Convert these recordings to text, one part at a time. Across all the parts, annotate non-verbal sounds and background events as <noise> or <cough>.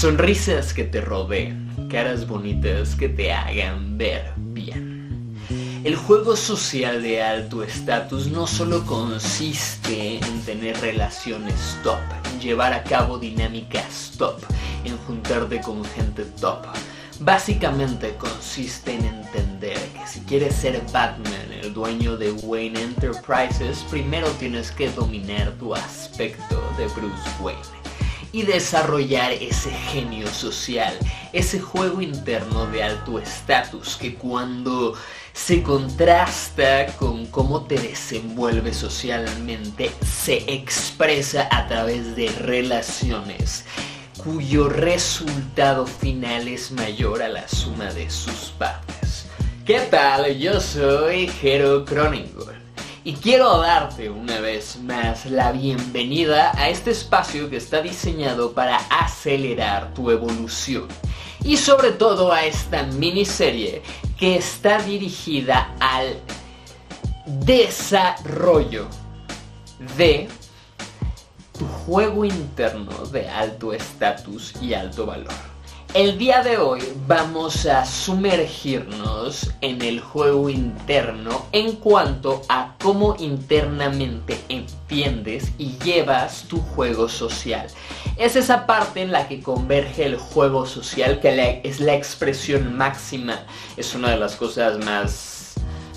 Sonrisas que te rodeen, caras bonitas que te hagan ver bien. El juego social de alto estatus no solo consiste en tener relaciones top, en llevar a cabo dinámicas top, en juntarte con gente top. Básicamente consiste en entender que si quieres ser Batman, el dueño de Wayne Enterprises, primero tienes que dominar tu aspecto de Bruce Wayne y desarrollar ese genio social, ese juego interno de alto estatus que cuando se contrasta con cómo te desenvuelves socialmente, se expresa a través de relaciones cuyo resultado final es mayor a la suma de sus partes. ¿Qué tal? Yo soy Jero Croninger y quiero darte una vez más la bienvenida a este espacio que está diseñado para acelerar tu evolución y sobre todo a esta miniserie que está dirigida al desarrollo de tu juego interno de alto estatus y alto valor. El día de hoy vamos a sumergirnos en el juego interno en cuanto a cómo internamente entiendes y llevas tu juego social. Es esa parte en la que converge el juego social que es la expresión máxima. Es una de las cosas más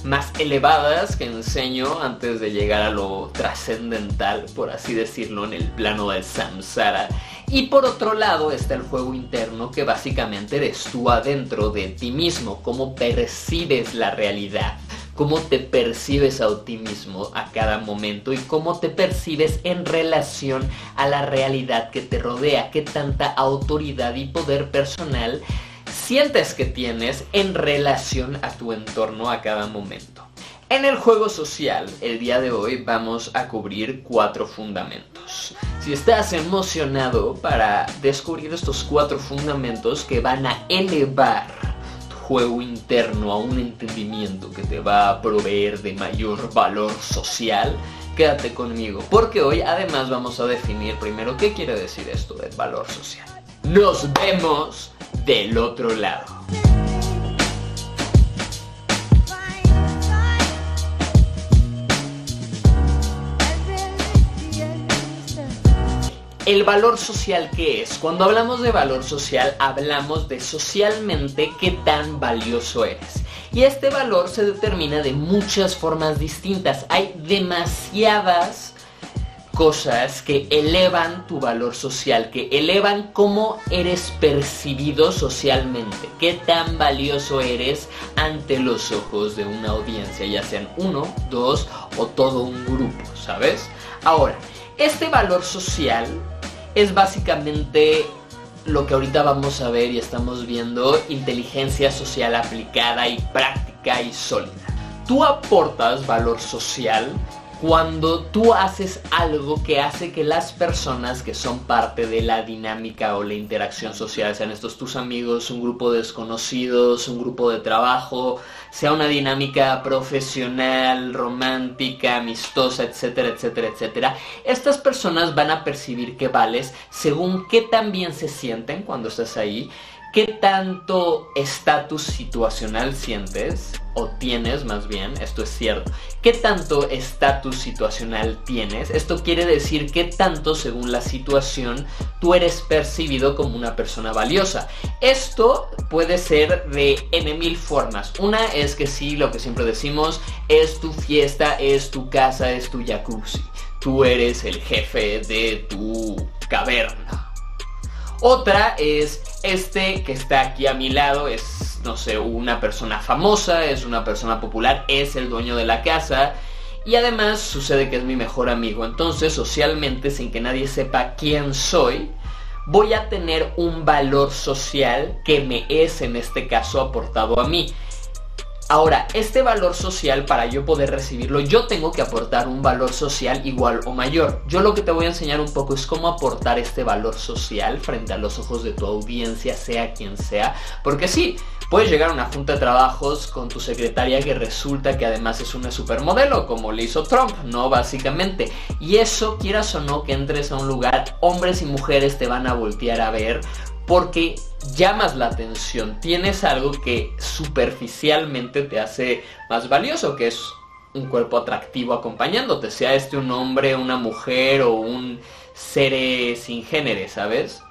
más elevadas que enseño antes de llegar a lo trascendental, por así decirlo, en el plano del samsara. Y por otro lado está el juego interno que básicamente eres tú adentro de ti mismo, cómo percibes la realidad, cómo te percibes a ti mismo a cada momento. Y cómo te percibes en relación a la realidad que te rodea, qué tanta autoridad y poder personal sientes que tienes en relación a tu entorno a cada momento. En el juego social, el día de hoy vamos a cubrir cuatro fundamentos. Si estás emocionado para descubrir estos cuatro fundamentos que van a elevar tu juego interno a un entendimiento que te va a proveer de mayor valor social, quédate conmigo, porque hoy además vamos a definir primero qué quiere decir esto del valor social. Nos vemos del otro lado. El valor social qué es? Cuando hablamos de valor social hablamos de socialmente qué tan valioso eres. Y este valor se determina de muchas formas distintas. Hay demasiadas cosas que elevan tu valor social, que elevan cómo eres percibido socialmente, qué tan valioso eres ante los ojos de una audiencia, ya sean uno, dos o todo un grupo, ¿sabes? Ahora, este valor social es básicamente lo que ahorita vamos a ver y estamos viendo, inteligencia social aplicada y práctica y sólida. Tú aportas valor social cuando tú haces algo que hace que las personas que son parte de la dinámica o la interacción social, sean estos tus amigos, un grupo de desconocidos, un grupo de trabajo, sea una dinámica profesional, romántica, amistosa, etcétera, etcétera, etcétera, estas personas van a percibir que vales según qué tan bien se sienten cuando estás ahí ¿Qué tanto estatus situacional sientes? O tienes más bien, esto es cierto. ¿Qué tanto estatus situacional tienes? Esto quiere decir qué tanto según la situación tú eres percibido como una persona valiosa. Esto puede ser de N mil formas. Una es que sí, lo que siempre decimos, es tu fiesta, es tu casa, es tu jacuzzi. Tú eres el jefe de tu caverna otra es este que está aquí a mi lado, es, no sé, una persona famosa, es una persona popular, es el dueño de la casa. Y además sucede que es mi mejor amigo. Entonces, socialmente, sin que nadie sepa quién soy, voy a tener un valor social que me es en este caso aportado a mí. Ahora, este valor social, para yo poder recibirlo, yo tengo que aportar un valor social igual o mayor. Yo lo que te voy a enseñar un poco es cómo aportar este valor social frente a los ojos de tu audiencia, sea quien sea. Porque sí, puedes llegar a una junta de trabajos con tu secretaria que resulta que además es una supermodelo, como le hizo Trump, ¿no? Básicamente. Y eso, quieras o no que entres a un lugar, hombres y mujeres te van a voltear a ver porque llamas la atención, tienes algo que superficialmente te hace más valioso, que es un cuerpo atractivo acompañándote, sea este un hombre, una mujer o un ser sin género, ¿sabes?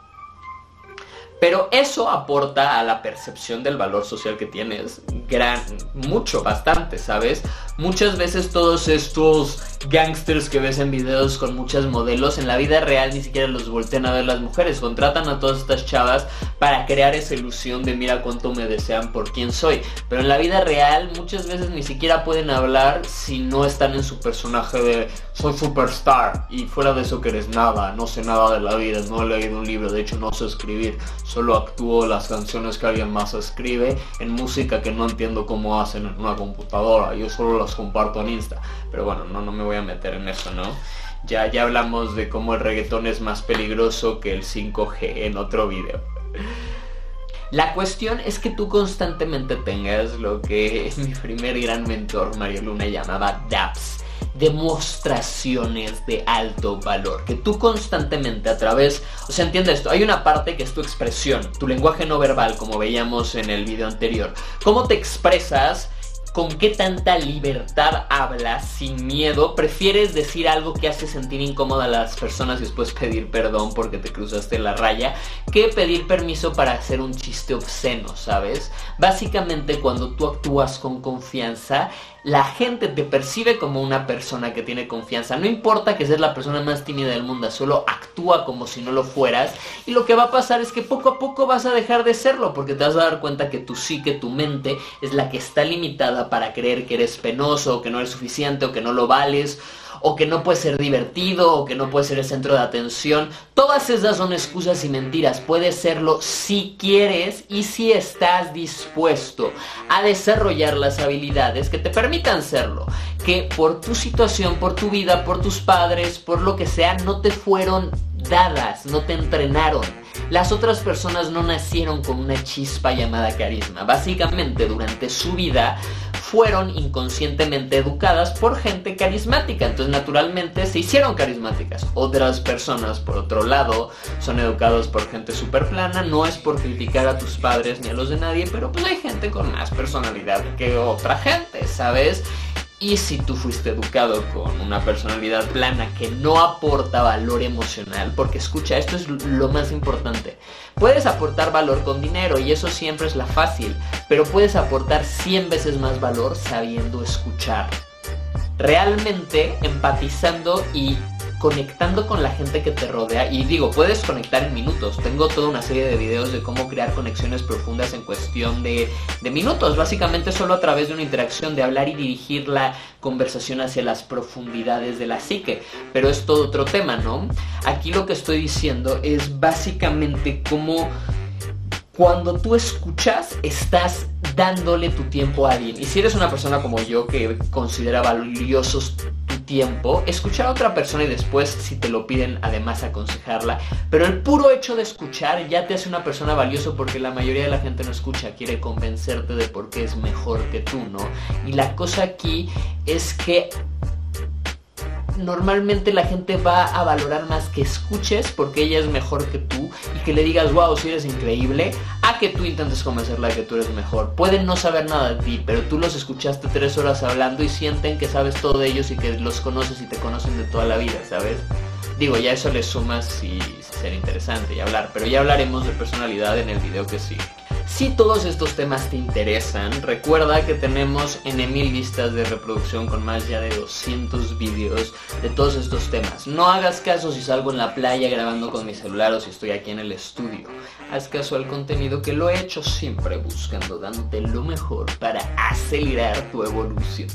Pero eso aporta a la percepción del valor social que tienes gran, mucho, bastante, ¿sabes? Muchas veces todos estos gangsters que ves en videos con muchas modelos, en la vida real ni siquiera los voltean a ver las mujeres, contratan a todas estas chavas para crear esa ilusión de mira cuánto me desean por quién soy. Pero en la vida real muchas veces ni siquiera pueden hablar si no están en su personaje de soy superstar y fuera de eso que eres nada, no sé nada de la vida, no he leído un libro, de hecho no sé escribir, solo actúo las canciones que alguien más escribe en música que no entiendo cómo hacen en una computadora, yo solo las comparto en Insta. Pero bueno, no, no me voy a meter en eso, ¿no? Ya, ya hablamos de cómo el reggaetón es más peligroso que el 5G en otro video. La cuestión es que tú constantemente tengas lo que mi primer gran mentor Mario Luna llamaba DAPS demostraciones de alto valor. Que tú constantemente a través, o sea, entiende esto, hay una parte que es tu expresión, tu lenguaje no verbal, como veíamos en el video anterior. ¿Cómo te expresas? con qué tanta libertad hablas sin miedo, prefieres decir algo que hace sentir incómoda a las personas y después pedir perdón porque te cruzaste la raya, que pedir permiso para hacer un chiste obsceno, ¿sabes? Básicamente cuando tú actúas con confianza, la gente te percibe como una persona que tiene confianza. No importa que seas la persona más tímida del mundo, solo actúa como si no lo fueras. Y lo que va a pasar es que poco a poco vas a dejar de serlo, porque te vas a dar cuenta que tu psique, tu mente, es la que está limitada para creer que eres penoso, o que no eres suficiente, o que no lo vales, o que no puede ser divertido, o que no puede ser el centro de atención. Todas esas son excusas y mentiras. Puedes serlo si quieres y si estás dispuesto a desarrollar las habilidades que te permitan serlo. Que por tu situación, por tu vida, por tus padres, por lo que sea, no te fueron dadas, no te entrenaron. Las otras personas no nacieron con una chispa llamada carisma. Básicamente durante su vida fueron inconscientemente educadas por gente carismática. Entonces naturalmente se hicieron carismáticas. Otras personas, por otro lado, son educadas por gente súper plana. No es por criticar a tus padres ni a los de nadie, pero pues hay gente con más personalidad que otra gente, ¿sabes? Y si tú fuiste educado con una personalidad plana que no aporta valor emocional, porque escucha, esto es lo más importante. Puedes aportar valor con dinero y eso siempre es la fácil, pero puedes aportar 100 veces más valor sabiendo escuchar. Realmente empatizando y conectando con la gente que te rodea. Y digo, puedes conectar en minutos. Tengo toda una serie de videos de cómo crear conexiones profundas en cuestión de, minutos. Básicamente solo a través de una interacción, de hablar y dirigir la conversación hacia las profundidades de la psique. Pero es todo otro tema, ¿no? Aquí lo que estoy diciendo es básicamente cómo cuando tú escuchas, estás dándole tu tiempo a alguien. Y si eres una persona como yo que considera valiosos tiempo, escuchar a otra persona y después, si te lo piden, además aconsejarla. Pero el puro hecho de escuchar ya te hace una persona valioso porque la mayoría de la gente no escucha, quiere convencerte de por qué es mejor que tú, ¿no? Y la cosa aquí es que normalmente la gente va a valorar más que escuches porque ella es mejor que tú y que le digas, wow, si eres increíble, a que tú intentes convencerla de que tú eres mejor. Pueden no saber nada de ti, pero tú los escuchaste tres horas hablando y sienten que sabes todo de ellos y que los conoces y te conocen de toda la vida, ¿sabes? Digo, ya eso le sumas y ser interesante y hablar, pero ya hablaremos de personalidad en el video que sigue. Si todos estos temas te interesan, recuerda que tenemos en mil vistas de reproducción con más ya de 200 vídeos de todos estos temas. No hagas caso si salgo en la playa grabando con mi celular o si estoy aquí en el estudio. Haz caso al contenido que lo he hecho siempre buscando dándote lo mejor para acelerar tu evolución.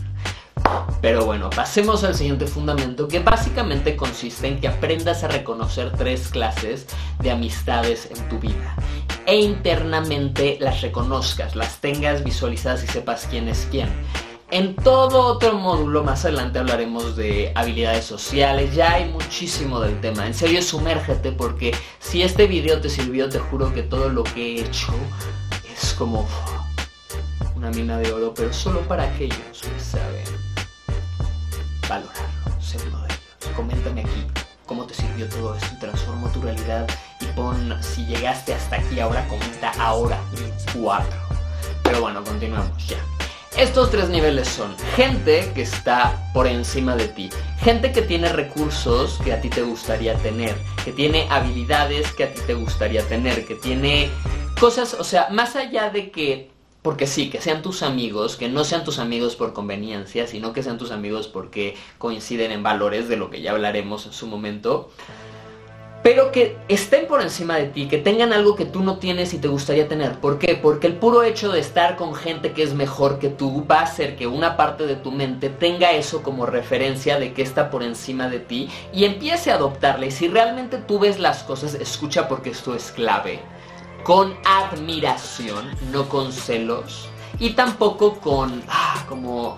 Pero bueno, pasemos al siguiente fundamento que básicamente consiste en que aprendas a reconocer tres clases de amistades en tu vida e internamente las reconozcas, las tengas visualizadas y sepas quién es quién. En todo otro módulo más adelante hablaremos de habilidades sociales, ya hay muchísimo del tema. En serio, sumérgete porque si este video te sirvió, te juro que todo lo que he hecho es como una mina de oro, pero solo para aquellos que saben valorarlo. Segundo de ellos. Coméntame aquí cómo te sirvió todo esto y transformó tu realidad y pon si llegaste hasta aquí ahora, comenta ahora, cuatro. Pero bueno, continuamos ya. Estos tres niveles son gente que está por encima de ti, gente que tiene recursos que a ti te gustaría tener, que tiene habilidades que a ti te gustaría tener, que tiene cosas, o sea, más allá de que, porque sí, que sean tus amigos, que no sean tus amigos por conveniencia, sino que sean tus amigos porque coinciden en valores, de lo que ya hablaremos en su momento pero que estén por encima de ti, que tengan algo que tú no tienes y te gustaría tener. ¿Por qué? Porque el puro hecho de estar con gente que es mejor que tú va a hacer que una parte de tu mente tenga eso como referencia de que está por encima de ti y empiece a adoptarla. Y si realmente tú ves las cosas, escucha porque esto es clave. Con admiración, no con celos. Y tampoco con, ah, como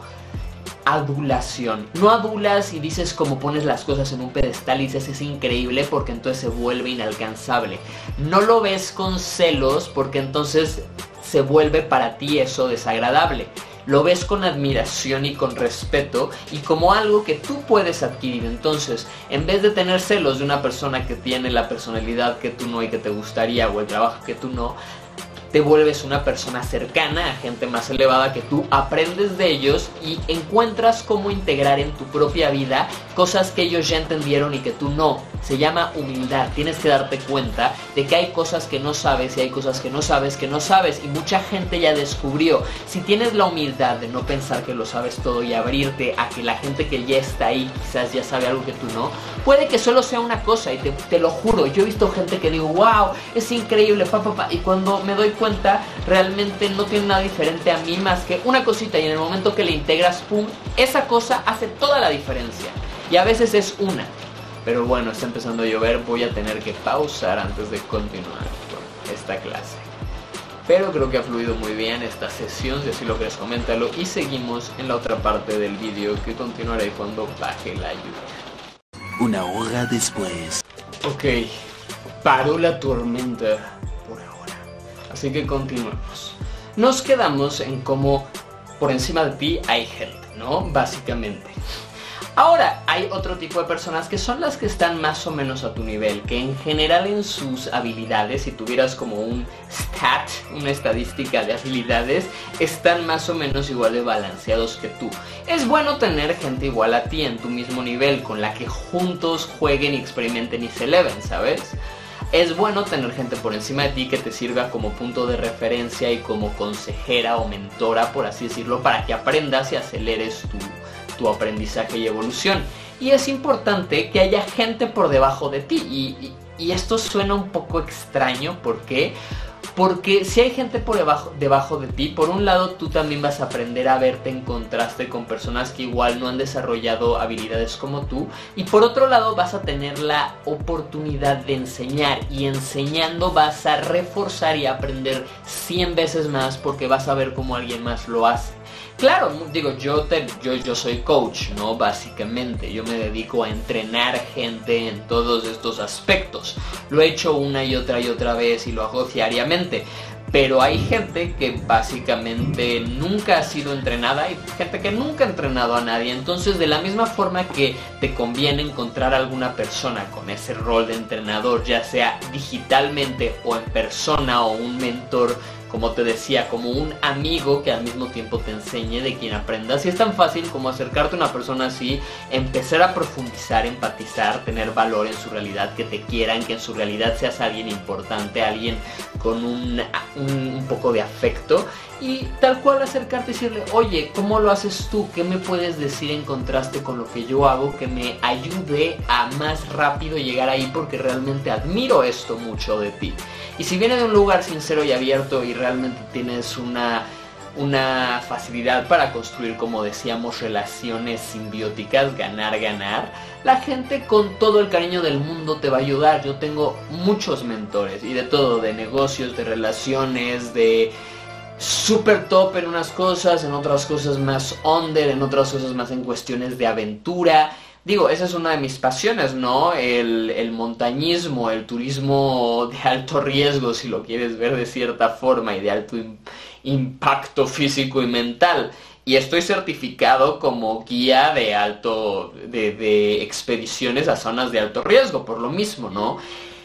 adulación. No adulas y dices como pones las cosas en un pedestal y dices es increíble porque entonces se vuelve inalcanzable. No lo ves con celos porque entonces se vuelve para ti eso desagradable. Lo ves con admiración y con respeto y como algo que tú puedes adquirir. Entonces, en vez de tener celos de una persona que tiene la personalidad que tú no y que te gustaría o el trabajo que tú no, te vuelves una persona cercana a gente más elevada que tú, aprendes de ellos y encuentras cómo integrar en tu propia vida cosas que ellos ya entendieron y que tú no. Se llama humildad. Tienes que darte cuenta de que hay cosas que no sabes y hay cosas que no sabes que no sabes y mucha gente ya descubrió. Si tienes la humildad de no pensar que lo sabes todo y abrirte a que la gente que ya está ahí quizás ya sabe algo que tú no, puede que solo sea una cosa y te, lo juro. Yo he visto gente que digo, wow, es increíble, pa, pa, pa, y cuando me doy cuenta realmente no tiene nada diferente a mí más que una cosita y en el momento que le integras, pum, esa cosa hace toda la diferencia. Y a veces es una. Pero bueno, está empezando a llover, voy a tener que pausar antes de continuar con esta clase. Pero creo que ha fluido muy bien esta sesión, si así lo quieres coméntalo y seguimos en la otra parte del vídeo que continuaré cuando baje la lluvia. Una hora después. Ok, paró la tormenta Así que continuemos. Nos quedamos en cómo por encima de ti hay gente, ¿no? Básicamente. Ahora, hay otro tipo de personas que son las que están más o menos a tu nivel, que en general en sus habilidades, si tuvieras como un stat, una estadística de habilidades, están más o menos igual de balanceados que tú. Es bueno tener gente igual a ti en tu mismo nivel, con la que juntos jueguen y experimenten y se eleven, ¿sabes? Es bueno tener gente por encima de ti que te sirva como punto de referencia y como consejera o mentora, por así decirlo, para que aprendas y aceleres tu, aprendizaje y evolución. Y es importante que haya gente por debajo de ti. Y, y esto suena un poco extraño, ¿por qué? Porque si hay gente por debajo, debajo de ti, por un lado tú también vas a aprender a verte en contraste con personas que igual no han desarrollado habilidades como tú. Y por otro lado vas a tener la oportunidad de enseñar. Y enseñando vas a reforzar y aprender 100 veces más porque vas a ver cómo alguien más lo hace. Claro, digo, yo, te, yo, yo soy coach, ¿no? Básicamente, yo me dedico a entrenar gente en todos estos aspectos. Lo he hecho una y otra y otra vez y lo hago diariamente. Pero hay gente que básicamente nunca ha sido entrenada y gente que nunca ha entrenado a nadie. Entonces, de la misma forma que te conviene encontrar alguna persona con ese rol de entrenador, ya sea digitalmente o en persona o un mentor como te decía, como un amigo que al mismo tiempo te enseñe, de quien aprendas. Y es tan fácil como acercarte a una persona así, empezar a profundizar, empatizar, tener valor en su realidad, que te quieran, que en su realidad seas alguien importante, alguien con un, un, poco de afecto. Y tal cual acercarte y decirle, oye, ¿cómo lo haces tú? ¿Qué me puedes decir en contraste con lo que yo hago que me ayude a más rápido llegar ahí? Porque realmente admiro esto mucho de ti. Y si viene de un lugar sincero y abierto y realmente tienes una, una facilidad para construir, como decíamos, relaciones simbióticas, ganar, ganar, la gente con todo el cariño del mundo te va a ayudar. Yo tengo muchos mentores y de todo, de negocios, de relaciones, de super top en unas cosas, en otras cosas más under, en otras cosas más en cuestiones de aventura Digo, esa es una de mis pasiones, ¿no? El, montañismo, el turismo de alto riesgo, si lo quieres ver de cierta forma, y de alto impacto físico y mental. y estoy certificado como guía de alto, de, de expediciones a zonas de alto riesgo, por lo mismo, ¿no?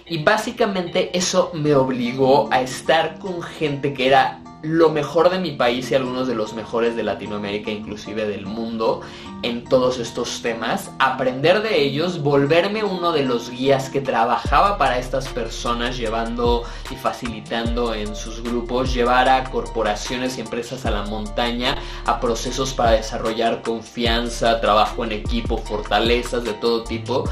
Y básicamente eso me obligó a estar con gente que era lo mejor de mi país y algunos de los mejores de Latinoamérica, inclusive del mundo, en todos estos temas, aprender de ellos, volverme uno de los guías que trabajaba para estas personas, llevando y facilitando en sus grupos, llevar a corporaciones y empresas a la montaña, a procesos para desarrollar confianza, trabajo en equipo, fortalezas de todo tipo.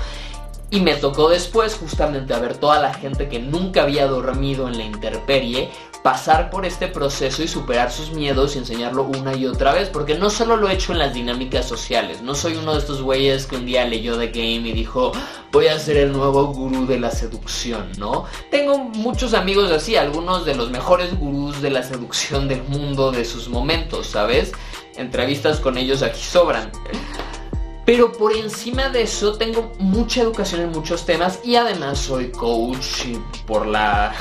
Y me tocó después justamente a ver toda la gente que nunca había dormido en la intemperie pasar por este proceso y superar sus miedos y enseñarlo una y otra vez. Porque no solo lo he hecho en las dinámicas sociales. No soy uno de estos güeyes que un día leyó The Game y dijo voy a ser el nuevo gurú de la seducción, ¿no? Tengo muchos amigos así, algunos de los mejores gurús de la seducción del mundo de sus momentos, ¿sabes? Entrevistas con ellos aquí sobran. Pero por encima de eso tengo mucha educación en muchos temas y además soy coach por la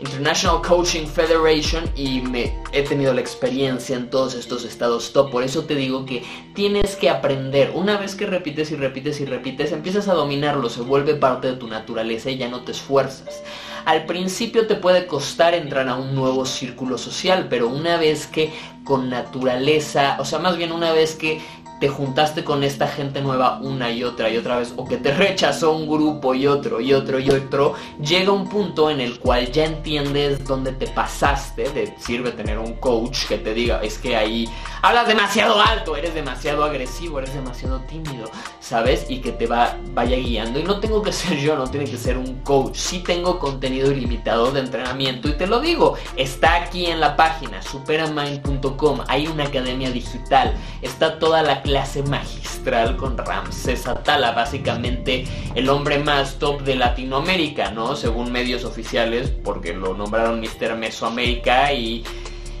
International Coaching Federation y me he tenido la experiencia en todos estos estados top. Por eso te digo que tienes que aprender. Una vez que repites y repites y repites, empiezas a dominarlo, se vuelve parte de tu naturaleza y ya no te esfuerzas. Al principio te puede costar entrar a un nuevo círculo social, pero una vez que con naturaleza, o sea, más bien una vez que te juntaste con esta gente nueva una y otra y otra vez, o que te rechazó un grupo y otro y otro y otro, llega un punto en el cual ya entiendes dónde te pasaste, de sirve tener un coach que te diga, es que ahí hablas demasiado alto, eres demasiado agresivo, eres demasiado tímido, ¿sabes? Y que te va, vaya guiando. Y no tengo que <laughs> ser yo, no tiene que ser un coach, sí tengo contenido ilimitado de entrenamiento y te lo digo, está aquí en la página, superamind.com, hay una academia digital, está toda la clase magistral con Ramses Atala, básicamente el hombre más top de Latinoamérica, ¿no? Según medios oficiales, porque lo nombraron Mr. Mesoamérica y...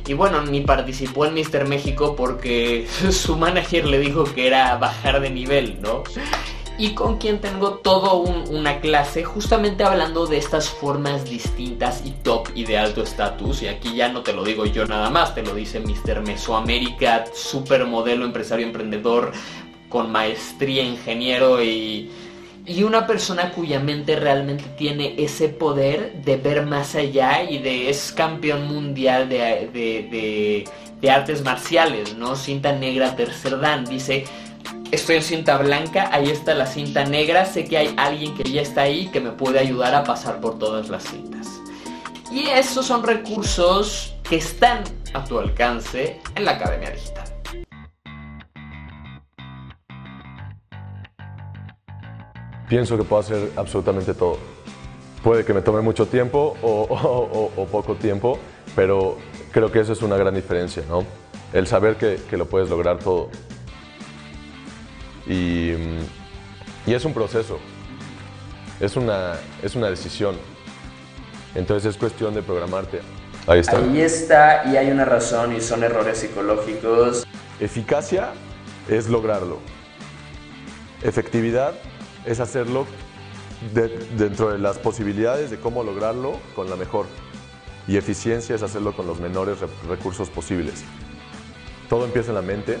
Y bueno, ni participó en Mr. México porque <laughs> su manager le dijo que era bajar de nivel, ¿no? Y con quien tengo todo una clase justamente hablando de estas formas distintas y top y de alto estatus. Y aquí ya no te lo digo yo nada más, te lo dice Mr. Mesoamérica, supermodelo, empresario, emprendedor, con maestría, ingeniero y, y una persona cuya mente realmente tiene ese poder de ver más allá y de es campeón mundial de, de, de, de artes marciales, ¿no? Cinta negra tercer dan, dice estoy en cinta blanca, ahí está la cinta negra, sé que hay alguien que ya está ahí que me puede ayudar a pasar por todas las cintas. Y esos son recursos que están a tu alcance en la Academia Digital. Pienso que puedo hacer absolutamente todo. Puede que me tome mucho tiempo o, poco tiempo, pero creo que eso es una gran diferencia, ¿no? El saber que lo puedes lograr todo. Y, y, es un proceso, es una, es una decisión. Entonces es cuestión de programarte. Ahí está. Ahí está y hay una razón y son errores psicológicos. Eficacia es lograrlo. Efectividad es hacerlo de, dentro de las posibilidades de cómo lograrlo con la mejor. Y eficiencia es hacerlo con los menores recursos posibles. Todo empieza en la mente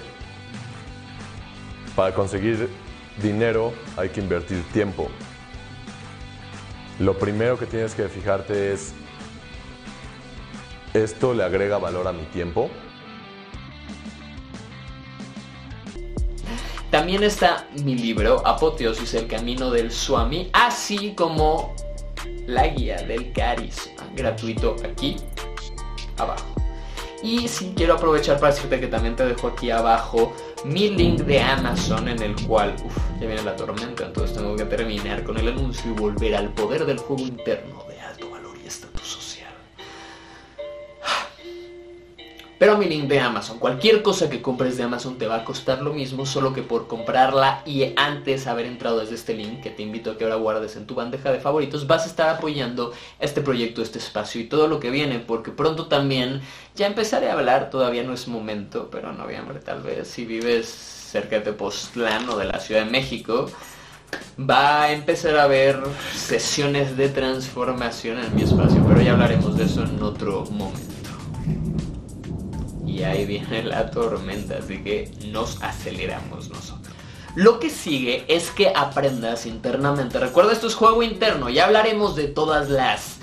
para conseguir dinero hay que invertir tiempo. Lo primero que tienes que fijarte es, ¿esto le agrega valor a mi tiempo? También está mi libro, Apoteosis, el camino del Swami, así como la guía del carisma, gratuito aquí abajo. Y sí quiero aprovechar para decirte que también te dejo aquí abajo mi link de Amazon en el cual, uff, ya viene la tormenta, entonces tengo que terminar con el anuncio y volver al poder del juego interno de Pero mi link de Amazon, cualquier cosa que compres de Amazon te va a costar lo mismo, solo que por comprarla y antes haber entrado desde este link, que te invito a que ahora guardes en tu bandeja de favoritos, vas a estar apoyando este proyecto, este espacio y todo lo que viene, porque pronto también ya empezaré a hablar, todavía no es momento, pero en noviembre tal vez, si vives cerca de Tepoztlán o de la Ciudad de México, va a empezar a haber sesiones de transformación en mi espacio, pero ya hablaremos de eso en otro momento. Ahí viene la tormenta, así que nos aceleramos nosotros. Lo que sigue es que aprendas internamente. Recuerda, esto es juego interno. Ya hablaremos de todas las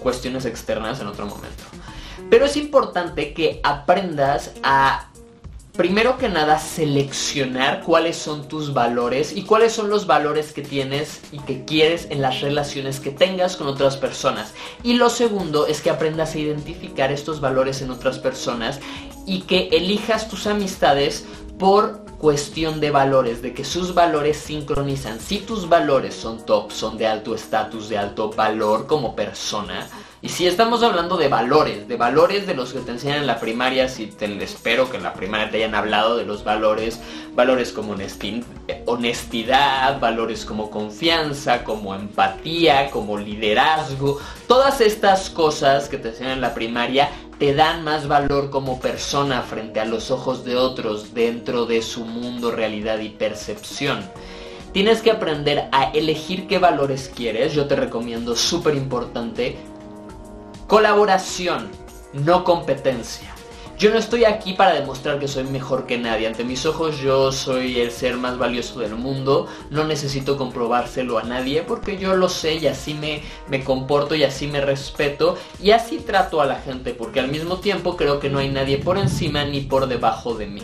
cuestiones externas en otro momento. Pero es importante que aprendas a primero que nada seleccionar cuáles son tus valores y cuáles son los valores que tienes y que quieres en las relaciones que tengas con otras personas. Y lo segundo es que aprendas a identificar estos valores en otras personas y que elijas tus amistades por cuestión de valores, de que sus valores sincronizan. Si tus valores son top, son de alto estatus, de alto valor como persona, y si estamos hablando de valores, de valores de los que te enseñan en la primaria, si te espero que en la primaria te hayan hablado de los valores, valores como honestidad, valores como confianza, como empatía, como liderazgo, todas estas cosas que te enseñan en la primaria te dan más valor como persona frente a los ojos de otros dentro de su mundo, realidad y percepción. Tienes que aprender a elegir qué valores quieres. Yo te recomiendo, súper importante, Colaboración, no competencia. Yo no estoy aquí para demostrar que soy mejor que nadie. Ante mis ojos yo soy el ser más valioso del mundo. No necesito comprobárselo a nadie porque yo lo sé y así me, me comporto y así me respeto y así trato a la gente porque al mismo tiempo creo que no hay nadie por encima ni por debajo de mí.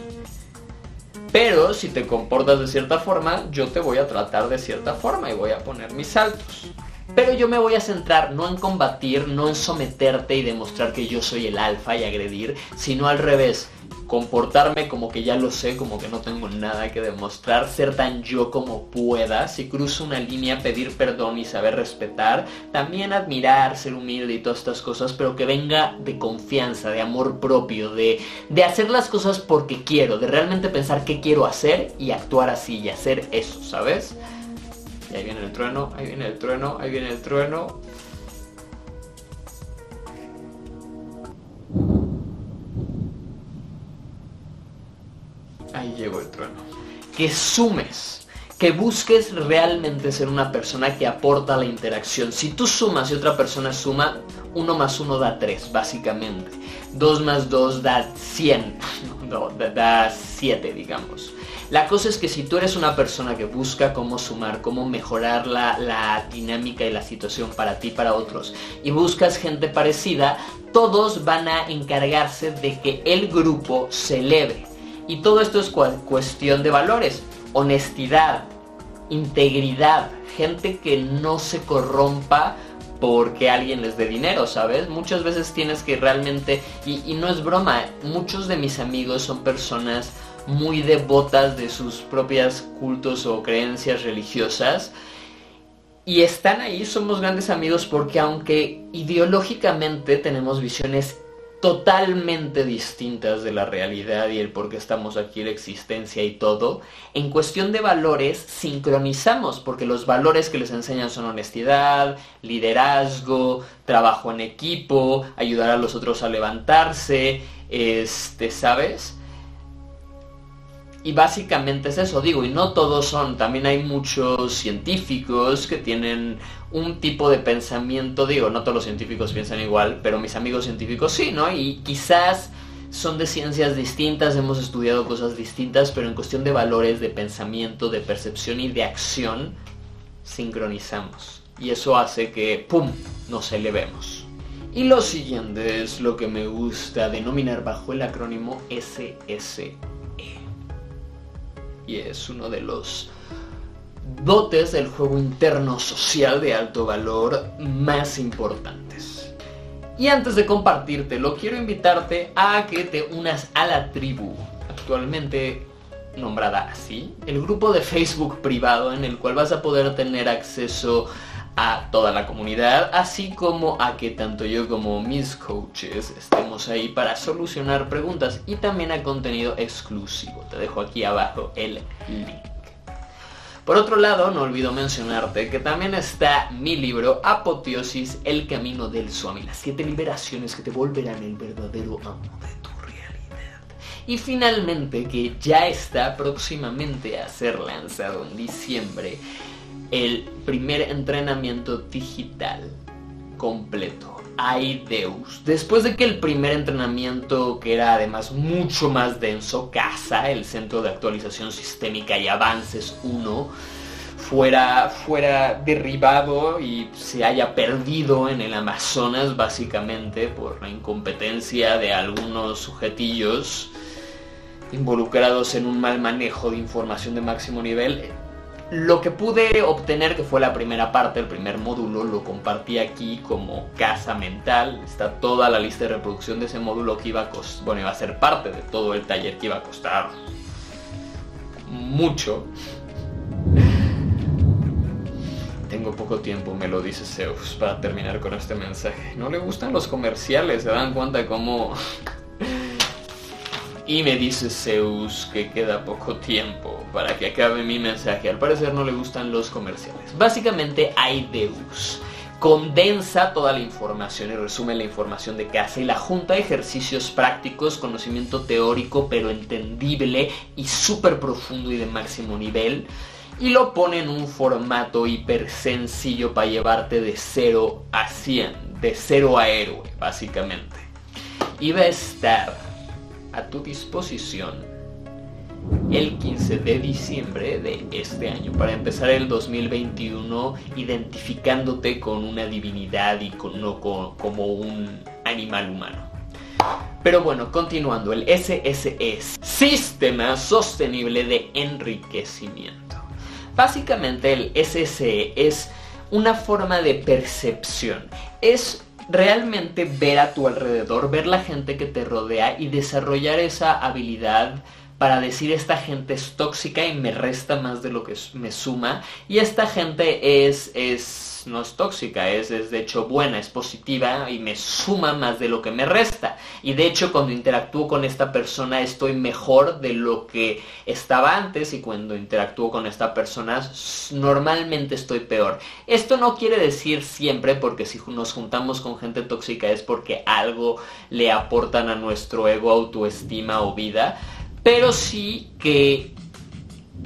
Pero si te comportas de cierta forma, yo te voy a tratar de cierta forma y voy a poner mis saltos. Pero yo me voy a centrar no en combatir, no en someterte y demostrar que yo soy el alfa y agredir, sino al revés, comportarme como que ya lo sé, como que no tengo nada que demostrar, ser tan yo como pueda, si cruzo una línea, pedir perdón y saber respetar, también admirar, ser humilde y todas estas cosas, pero que venga de confianza, de amor propio, de, de hacer las cosas porque quiero, de realmente pensar qué quiero hacer y actuar así y hacer eso, ¿sabes? Ahí viene el trueno, ahí viene el trueno, ahí viene el trueno. Ahí llegó el trueno. Que sumes, que busques realmente ser una persona que aporta la interacción. Si tú sumas y otra persona suma, uno más uno da tres, básicamente. 2 más 2 da 100, <laughs> no, da 7, digamos. La cosa es que si tú eres una persona que busca cómo sumar, cómo mejorar la, dinámica y la situación para ti y para otros, y buscas gente parecida, todos van a encargarse de que el grupo se eleve. Y todo esto es cuestión de valores, honestidad, integridad, gente que no se corrompa porque alguien les dé dinero, ¿sabes? Muchas veces tienes que realmente, y no es broma, muchos de mis amigos son personas muy devotas de sus propias cultos o creencias religiosas. Y están ahí, somos grandes amigos porque aunque ideológicamente tenemos visiones totalmente distintas de la realidad y el por qué estamos aquí, la existencia y todo, en cuestión de valores sincronizamos, porque los valores que les enseñan son honestidad, liderazgo, trabajo en equipo, ayudar a los otros a levantarse, este, ¿sabes? Y básicamente es eso, digo, y no todos son, también hay muchos científicos que tienen un tipo de pensamiento, digo, no todos los científicos piensan igual, pero mis amigos científicos sí, ¿no? Y quizás son de ciencias distintas, hemos estudiado cosas distintas, pero en cuestión de valores, de pensamiento, de percepción y de acción, sincronizamos. Y eso hace que, ¡pum!, nos elevemos. Y lo siguiente es lo que me gusta denominar bajo el acrónimo SSE y es uno de los dotes del juego interno social de alto valor más importantes. Y antes de compartírtelo, quiero invitarte a que te unas a la tribu, actualmente nombrada así, el grupo de Facebook privado en el cual vas a poder tener acceso toda la comunidad, así como a que tanto yo como mis coaches estemos ahí para solucionar preguntas y también a contenido exclusivo. Te dejo aquí abajo el link. Por otro lado, no olvido mencionarte que también está mi libro Apoteosis, el camino del Swami, las siete liberaciones que te volverán el verdadero amo de tu realidad. Y finalmente, que ya está próximamente a ser lanzado en diciembre, el primer entrenamiento digital completo Aideus. Después de que el primer entrenamiento, que era además mucho más denso, CASA, el Centro de Actualización Sistémica y Avances 1, fuera, fuera derribado y se haya perdido en el Amazonas básicamente por la incompetencia de algunos sujetillos involucrados en un mal manejo de información de máximo nivel. Lo que pude obtener, que fue la primera parte, el primer módulo, lo compartí aquí como casa mental. Está toda la lista de reproducción de ese módulo que iba a costar, bueno, iba a ser parte de todo el taller que iba a costar mucho. Tengo poco tiempo, me lo dice Zeus, para terminar con este mensaje. No le gustan los comerciales, se dan cuenta cómo... y me dice Zeus que queda poco tiempo para que acabe mi mensaje. Al parecer no le gustan los comerciales. Básicamente hay Deus condensa toda la información y resume la información de casa y la junta de ejercicios prácticos, conocimiento teórico pero entendible y súper profundo y de máximo nivel y lo pone en un formato hiper sencillo para llevarte de 0 a 100, de 0 a héroe, básicamente. Y va a estar a tu disposición el 15 de diciembre de este año para empezar el 2021 identificándote con una divinidad y con, no como un animal humano. Pero bueno, continuando, el SSE es Sistema Sostenible de Enriquecimiento. Básicamente el SSE es una forma de percepción. Es realmente ver a tu alrededor, ver la gente que te rodea y desarrollar esa habilidad para decir esta gente es tóxica y me resta más de lo que me suma y esta gente es, es no es tóxica, es, es de hecho buena, es positiva y me suma más de lo que me resta. Y de hecho cuando interactúo con esta persona estoy mejor de lo que estaba antes y cuando interactúo con esta persona normalmente estoy peor. Esto no quiere decir siempre porque si nos juntamos con gente tóxica es porque algo le aportan a nuestro ego, autoestima o vida. Pero sí que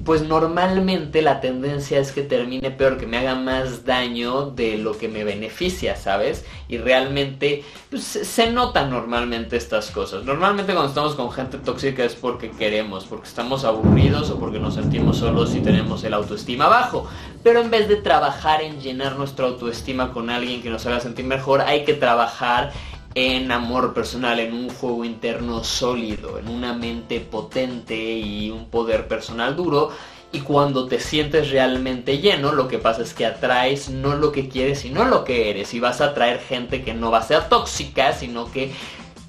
pues normalmente la tendencia es que termine peor, que me haga más daño de lo que me beneficia, ¿sabes? Y realmente pues, se notan normalmente estas cosas. Normalmente cuando estamos con gente tóxica es porque queremos, porque estamos aburridos o porque nos sentimos solos y tenemos el autoestima bajo. Pero en vez de trabajar en llenar nuestra autoestima con alguien que nos haga sentir mejor, hay que trabajar en amor personal, en un juego interno sólido, en una mente potente y un poder personal duro. Y cuando te sientes realmente lleno, lo que pasa es que atraes no lo que quieres, sino lo que eres. Y vas a atraer gente que no va a ser tóxica, sino que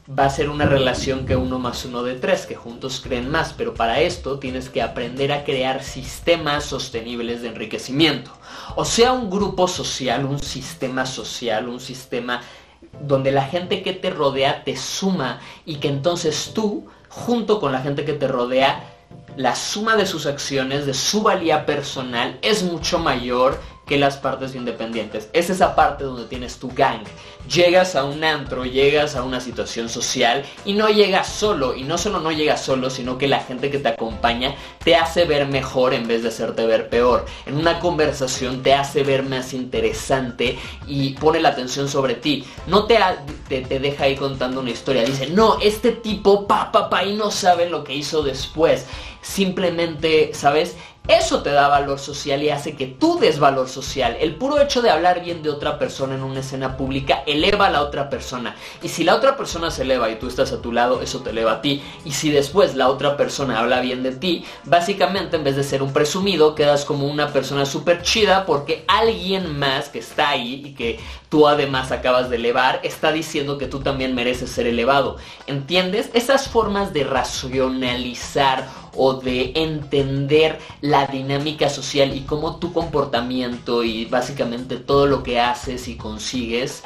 va a ser una relación que uno más uno de tres, que juntos creen más. Pero para esto tienes que aprender a crear sistemas sostenibles de enriquecimiento. O sea, un grupo social, un sistema social, un sistema donde la gente que te rodea te suma y que entonces tú, junto con la gente que te rodea, la suma de sus acciones, de su valía personal, es mucho mayor que las partes independientes. Es esa parte donde tienes tu gang. Llegas a un antro, llegas a una situación social y no llegas solo. Y no solo no llegas solo, sino que la gente que te acompaña te hace ver mejor en vez de hacerte ver peor. En una conversación te hace ver más interesante y pone la atención sobre ti. No te, te, deja ahí contando una historia. Dice, no, este tipo, pa, pa, pa, y no sabe lo que hizo después. Simplemente, ¿sabes? Eso te da valor social y hace que tú des valor social. El puro hecho de hablar bien de otra persona en una escena pública eleva a la otra persona. Y si la otra persona se eleva y tú estás a tu lado, eso te eleva a ti. Y si después la otra persona habla bien de ti, básicamente en vez de ser un presumido, quedas como una persona súper chida porque alguien más que está ahí y que tú además acabas de elevar, está diciendo que tú también mereces ser elevado. ¿Entiendes? Esas formas de racionalizar o de entender la dinámica social y cómo tu comportamiento y básicamente todo lo que haces y consigues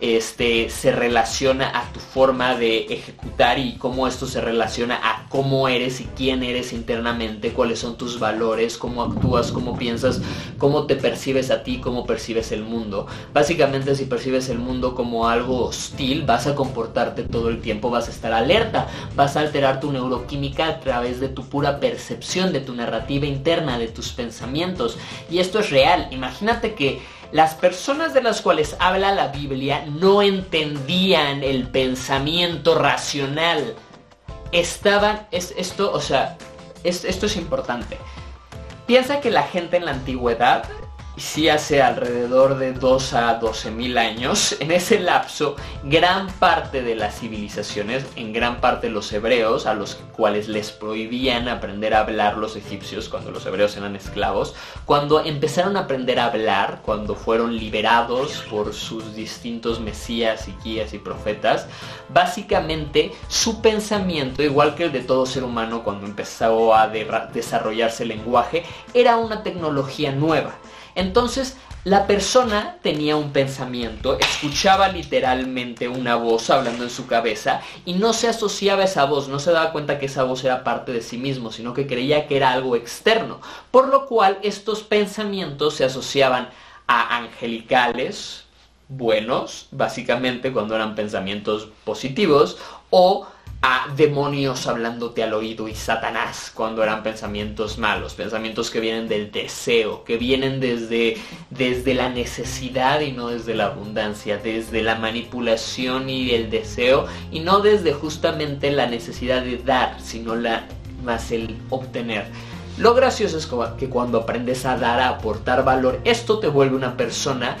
este, se relaciona a tu forma de ejecutar y cómo esto se relaciona a cómo eres y quién eres internamente, cuáles son tus valores, cómo actúas, cómo piensas, cómo te percibes a ti, cómo percibes el mundo. Básicamente si percibes el mundo como algo hostil, vas a comportarte todo el tiempo, vas a estar alerta, vas a alterar tu neuroquímica a través de tu pura percepción, de tu narrativa interna, de tus pensamientos. Y esto es real. Imagínate que las personas de las cuales habla la Biblia no entendían el pensamiento racional. Estaban, es, esto, o sea, esto es importante. Piensa que la gente en la antigüedad sí hace alrededor de 2 a 12 mil años, <laughs> en ese lapso, gran parte de las civilizaciones, en gran parte los hebreos, a los cuales les prohibían aprender a hablar los egipcios cuando los hebreos eran esclavos, cuando empezaron a aprender a hablar, cuando fueron liberados por sus distintos mesías y guías y profetas, básicamente su pensamiento, igual que el de todo ser humano cuando empezó a desarrollarse el lenguaje, era una tecnología nueva. Entonces, la persona tenía un pensamiento, escuchaba literalmente una voz hablando en su cabeza y no se asociaba a esa voz, no se daba cuenta que esa voz era parte de sí mismo, sino que creía que era algo externo. Por lo cual estos pensamientos se asociaban a angelicales, buenos, básicamente cuando eran pensamientos positivos, o a demonios hablándote al oído y Satanás cuando eran pensamientos malos, pensamientos que vienen del deseo, que vienen desde, desde la necesidad y no desde la abundancia, desde la manipulación y el deseo y no desde justamente la necesidad de dar, sino la, más el obtener. Lo gracioso es que cuando aprendes a dar, a aportar valor, esto te vuelve una persona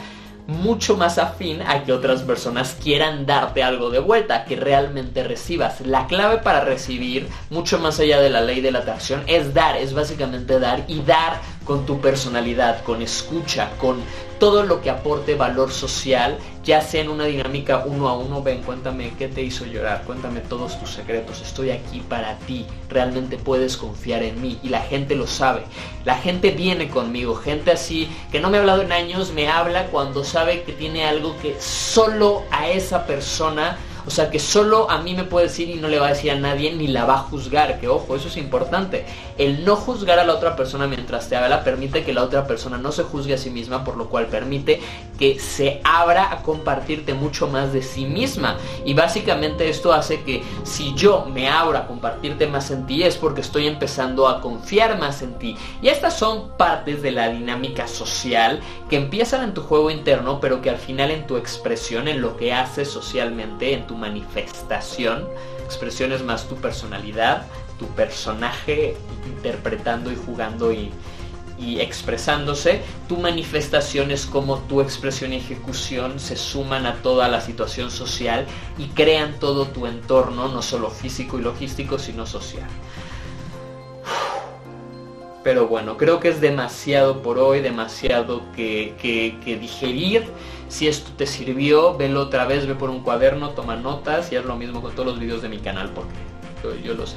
mucho más afín a que otras personas quieran darte algo de vuelta, que realmente recibas. La clave para recibir, mucho más allá de la ley de la atracción, es dar, es básicamente dar y dar con tu personalidad, con escucha, con todo lo que aporte valor social, ya sea en una dinámica uno a uno, ven, cuéntame qué te hizo llorar, cuéntame todos tus secretos, estoy aquí para ti, realmente puedes confiar en mí y la gente lo sabe, la gente viene conmigo, gente así que no me ha hablado en años, me habla cuando sabe que tiene algo que solo a esa persona o sea, que solo a mí me puede decir y no le va a decir a nadie ni la va a juzgar. Que ojo, eso es importante. El no juzgar a la otra persona mientras te habla permite que la otra persona no se juzgue a sí misma, por lo cual permite que se abra a compartirte mucho más de sí misma. Y básicamente esto hace que si yo me abro a compartirte más en ti es porque estoy empezando a confiar más en ti. Y estas son partes de la dinámica social que empiezan en tu juego interno, pero que al final en tu expresión, en lo que haces socialmente, en tu manifestación, expresiones más tu personalidad, tu personaje interpretando y jugando y, y expresándose, tu manifestación es como tu expresión y ejecución se suman a toda la situación social y crean todo tu entorno, no solo físico y logístico, sino social. Pero bueno, creo que es demasiado por hoy, demasiado que, digerir. Si esto te sirvió, velo otra vez, ve por un cuaderno, toma notas y haz lo mismo con todos los videos de mi canal porque yo, lo sé,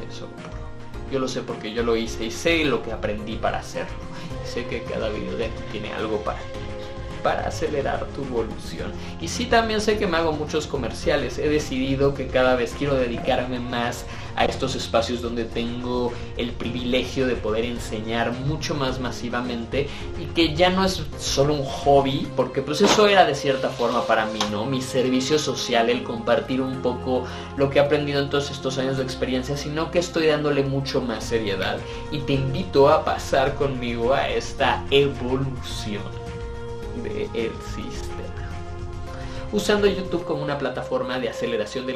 yo lo sé porque yo lo hice y sé lo que aprendí para hacerlo. sé que cada video de ti tiene algo para ti para acelerar tu evolución. Y sí también sé que me hago muchos comerciales. He decidido que cada vez quiero dedicarme más a estos espacios donde tengo el privilegio de poder enseñar mucho más masivamente y que ya no es solo un hobby, porque pues eso era de cierta forma para mí, ¿no? Mi servicio social, el compartir un poco lo que he aprendido en todos estos años de experiencia, sino que estoy dándole mucho más seriedad y te invito a pasar conmigo a esta evolución del sistema. Usando YouTube como una plataforma de aceleración de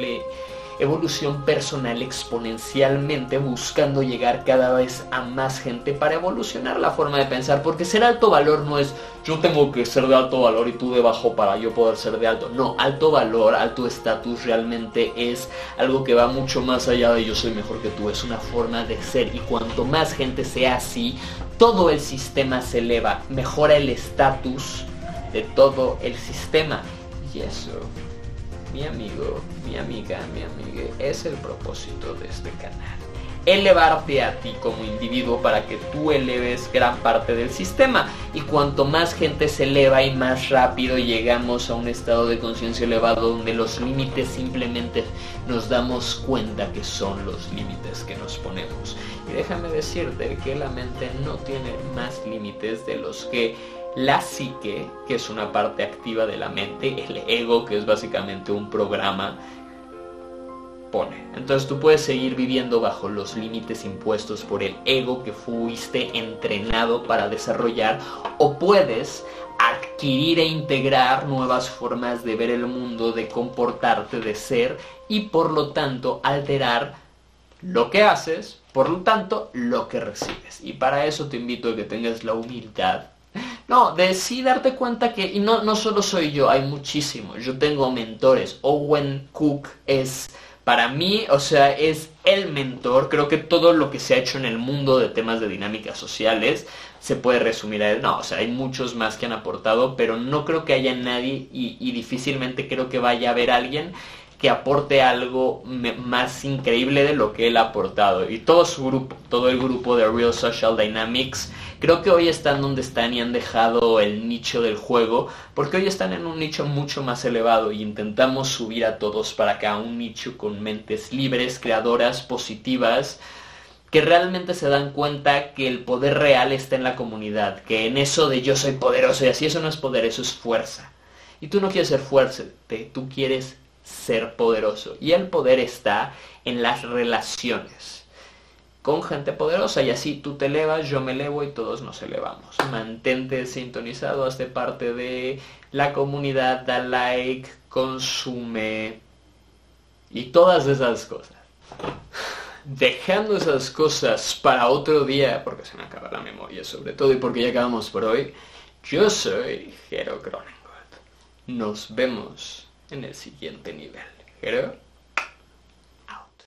evolución personal exponencialmente, buscando llegar cada vez a más gente para evolucionar la forma de pensar, porque ser alto valor no es yo tengo que ser de alto valor y tú de bajo para yo poder ser de alto. No, alto valor, alto estatus realmente es algo que va mucho más allá de yo soy mejor que tú, es una forma de ser y cuanto más gente sea así, todo el sistema se eleva, mejora el estatus de todo el sistema. Y eso, mi amigo, mi amiga, mi amiga, es el propósito de este canal. Elevarte a ti como individuo para que tú eleves gran parte del sistema. Y cuanto más gente se eleva y más rápido llegamos a un estado de conciencia elevado donde los límites simplemente nos damos cuenta que son los límites que nos ponemos. Y déjame decirte que la mente no tiene más límites de los que la psique, que es una parte activa de la mente, el ego, que es básicamente un programa, pone. Entonces tú puedes seguir viviendo bajo los límites impuestos por el ego que fuiste entrenado para desarrollar o puedes adquirir e integrar nuevas formas de ver el mundo, de comportarte, de ser y por lo tanto alterar lo que haces, por lo tanto lo que recibes. Y para eso te invito a que tengas la humildad. <laughs> No, de sí darte cuenta que, y no, no solo soy yo, hay muchísimos. Yo tengo mentores. Owen Cook es para mí, o sea, es el mentor. Creo que todo lo que se ha hecho en el mundo de temas de dinámicas sociales se puede resumir a él. No, o sea, hay muchos más que han aportado, pero no creo que haya nadie y, difícilmente creo que vaya a haber alguien que aporte algo más increíble de lo que él ha aportado. Y todo su grupo, todo el grupo de Real Social Dynamics, creo que hoy están donde están y han dejado el nicho del juego, porque hoy están en un nicho mucho más elevado y intentamos subir a todos para acá un nicho con mentes libres, creadoras, positivas, que realmente se dan cuenta que el poder real está en la comunidad, que en eso de yo soy poderoso y así eso no es poder, eso es fuerza. Y tú no quieres ser fuerte, tú quieres ser poderoso. Y el poder está en las relaciones con gente poderosa y así tú te elevas, yo me elevo y todos nos elevamos. Mantente sintonizado, hazte parte de la comunidad, da like, consume y todas esas cosas. Dejando esas cosas para otro día, porque se me acaba la memoria sobre todo y porque ya acabamos por hoy, yo soy Jero Cronengot. Nos vemos en el siguiente nivel. ¿Creo?